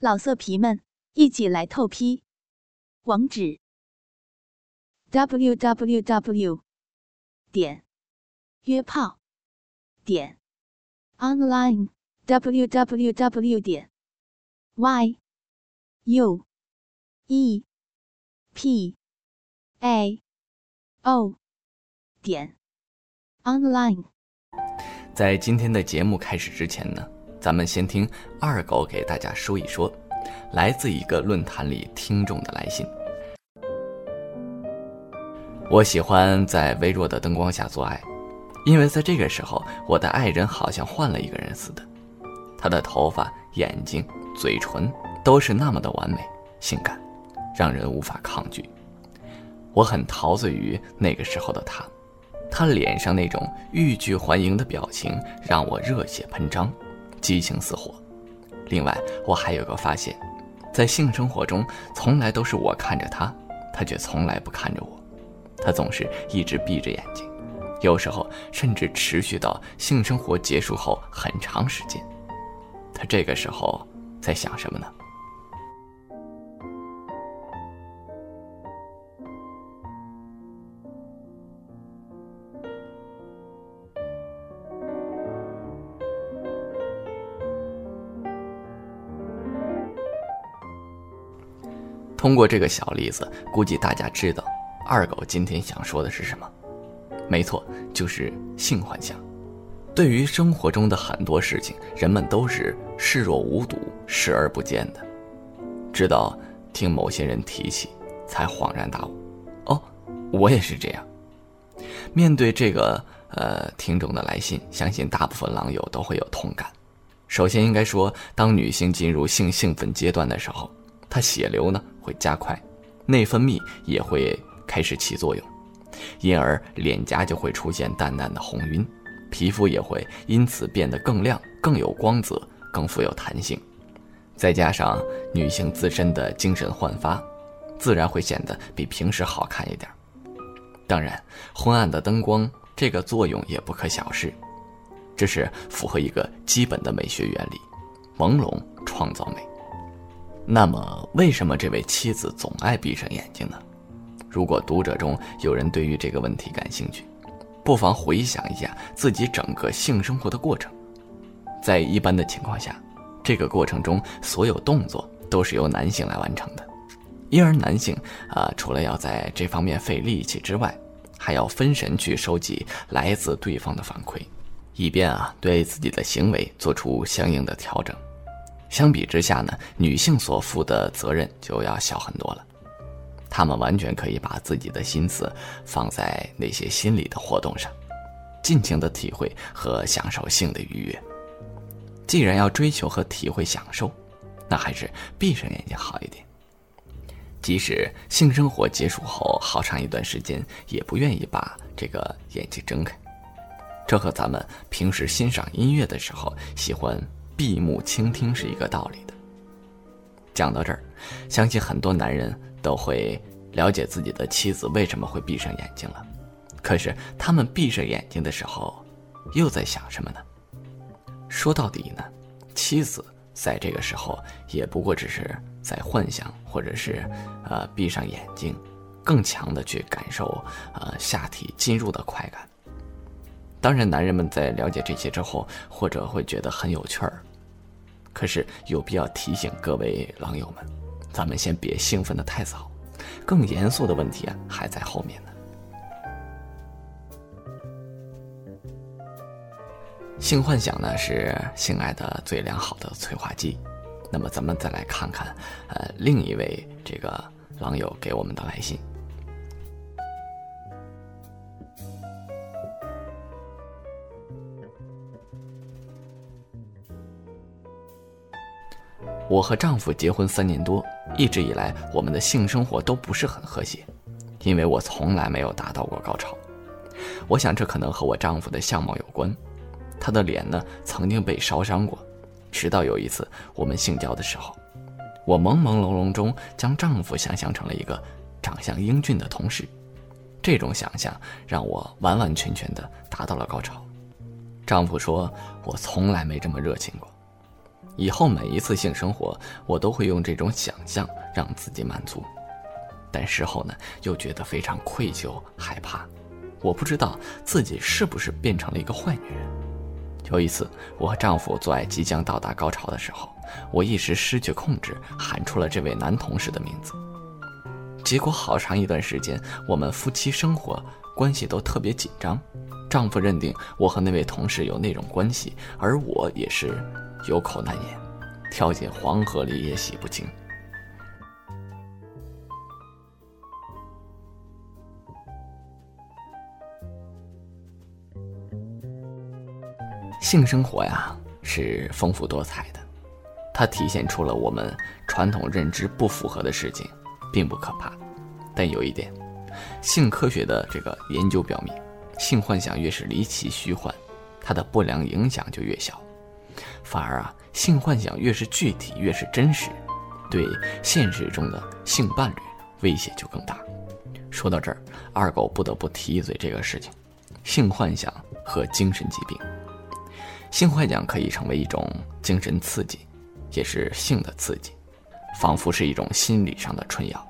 老色皮们，一起来透批！网址：w w w 点约炮点 online w w w 点 y u e p a o 点 online。在今天的节目开始之前呢。咱们先听二狗给大家说一说，来自一个论坛里听众的来信。我喜欢在微弱的灯光下做爱，因为在这个时候，我的爱人好像换了一个人似的。他的头发、眼睛、嘴唇都是那么的完美、性感，让人无法抗拒。我很陶醉于那个时候的他，他脸上那种欲拒还迎的表情让我热血喷张。激情似火。另外，我还有个发现，在性生活中，从来都是我看着他，他却从来不看着我。他总是一直闭着眼睛，有时候甚至持续到性生活结束后很长时间。他这个时候在想什么呢？通过这个小例子，估计大家知道二狗今天想说的是什么。没错，就是性幻想。对于生活中的很多事情，人们都是视若无睹、视而不见的。直到听某些人提起，才恍然大悟。哦，我也是这样。面对这个呃听众的来信，相信大部分狼友都会有同感。首先应该说，当女性进入性兴奋阶段的时候。它血流呢会加快，内分泌也会开始起作用，因而脸颊就会出现淡淡的红晕，皮肤也会因此变得更亮、更有光泽、更富有弹性。再加上女性自身的精神焕发，自然会显得比平时好看一点。当然，昏暗的灯光这个作用也不可小视，这是符合一个基本的美学原理：朦胧创造美。那么，为什么这位妻子总爱闭上眼睛呢？如果读者中有人对于这个问题感兴趣，不妨回想一下自己整个性生活的过程。在一般的情况下，这个过程中所有动作都是由男性来完成的，因而男性啊，除了要在这方面费力气之外，还要分神去收集来自对方的反馈，以便啊对自己的行为做出相应的调整。相比之下呢，女性所负的责任就要小很多了。她们完全可以把自己的心思放在那些心理的活动上，尽情的体会和享受性的愉悦。既然要追求和体会享受，那还是闭上眼睛好一点。即使性生活结束后好长一段时间，也不愿意把这个眼睛睁开。这和咱们平时欣赏音乐的时候喜欢。闭目倾听是一个道理的。讲到这儿，相信很多男人都会了解自己的妻子为什么会闭上眼睛了。可是他们闭上眼睛的时候，又在想什么呢？说到底呢，妻子在这个时候也不过只是在幻想，或者是呃闭上眼睛，更强的去感受呃下体进入的快感。当然，男人们在了解这些之后，或者会觉得很有趣儿。可是有必要提醒各位狼友们，咱们先别兴奋的太早，更严肃的问题啊还在后面呢。性幻想呢是性爱的最良好的催化剂，那么咱们再来看看，呃，另一位这个狼友给我们的来信。我和丈夫结婚三年多，一直以来我们的性生活都不是很和谐，因为我从来没有达到过高潮。我想这可能和我丈夫的相貌有关，他的脸呢曾经被烧伤过。直到有一次我们性交的时候，我朦朦胧胧中将丈夫想象成了一个长相英俊的同事，这种想象让我完完全全的达到了高潮。丈夫说我从来没这么热情过。以后每一次性生活，我都会用这种想象让自己满足，但事后呢，又觉得非常愧疚、害怕。我不知道自己是不是变成了一个坏女人。有一次，我和丈夫做爱即将到达高潮的时候，我一时失去控制，喊出了这位男同事的名字。结果好长一段时间，我们夫妻生活关系都特别紧张。丈夫认定我和那位同事有那种关系，而我也是有口难言，跳进黄河里也洗不清。性生活呀是丰富多彩的，它体现出了我们传统认知不符合的事情，并不可怕。但有一点，性科学的这个研究表明，性幻想越是离奇虚幻，它的不良影响就越小。反而啊，性幻想越是具体，越是真实，对现实中的性伴侣威胁就更大。说到这儿，二狗不得不提一嘴这个事情：性幻想和精神疾病。性幻想可以成为一种精神刺激，也是性的刺激，仿佛是一种心理上的春药，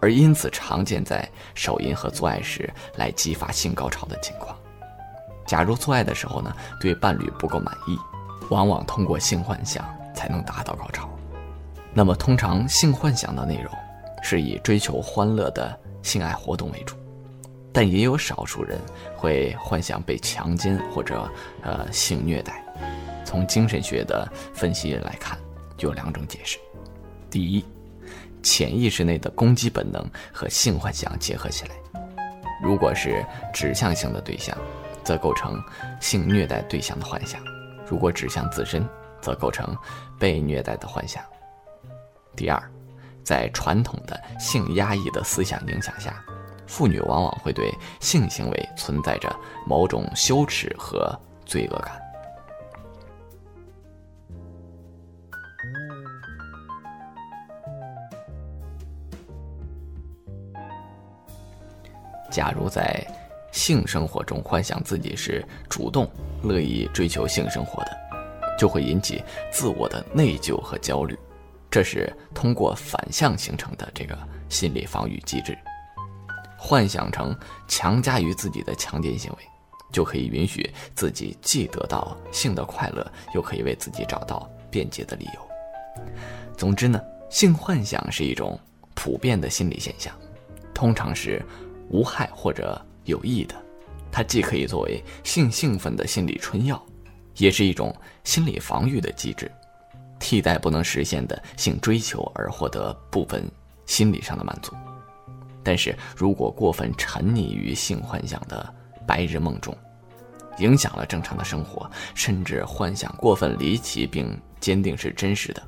而因此常见在手淫和做爱时来激发性高潮的情况。假如做爱的时候呢，对伴侣不够满意，往往通过性幻想才能达到高潮。那么，通常性幻想的内容是以追求欢乐的性爱活动为主。但也有少数人会幻想被强奸或者呃性虐待。从精神学的分析来看，有两种解释：第一，潜意识内的攻击本能和性幻想结合起来；如果是指向性的对象，则构成性虐待对象的幻想；如果指向自身，则构成被虐待的幻想。第二，在传统的性压抑的思想影响下。妇女往往会对性行为存在着某种羞耻和罪恶感。假如在性生活中幻想自己是主动、乐意追求性生活的，就会引起自我的内疚和焦虑，这是通过反向形成的这个心理防御机制。幻想成强加于自己的强奸行为，就可以允许自己既得到性的快乐，又可以为自己找到便捷的理由。总之呢，性幻想是一种普遍的心理现象，通常是无害或者有益的。它既可以作为性兴奋的心理春药，也是一种心理防御的机制，替代不能实现的性追求而获得部分心理上的满足。但是如果过分沉溺于性幻想的白日梦中，影响了正常的生活，甚至幻想过分离奇并坚定是真实的，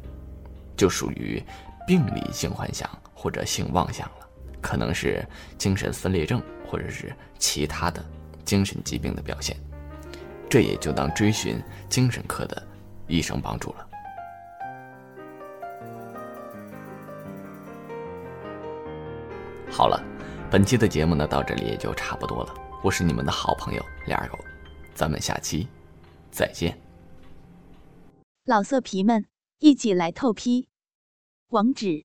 就属于病理性幻想或者性妄想了，可能是精神分裂症或者是其他的精神疾病的表现，这也就当追寻精神科的医生帮助了。好了，本期的节目呢到这里也就差不多了。我是你们的好朋友李二狗，咱们下期再见。老色皮们，一起来透批，网址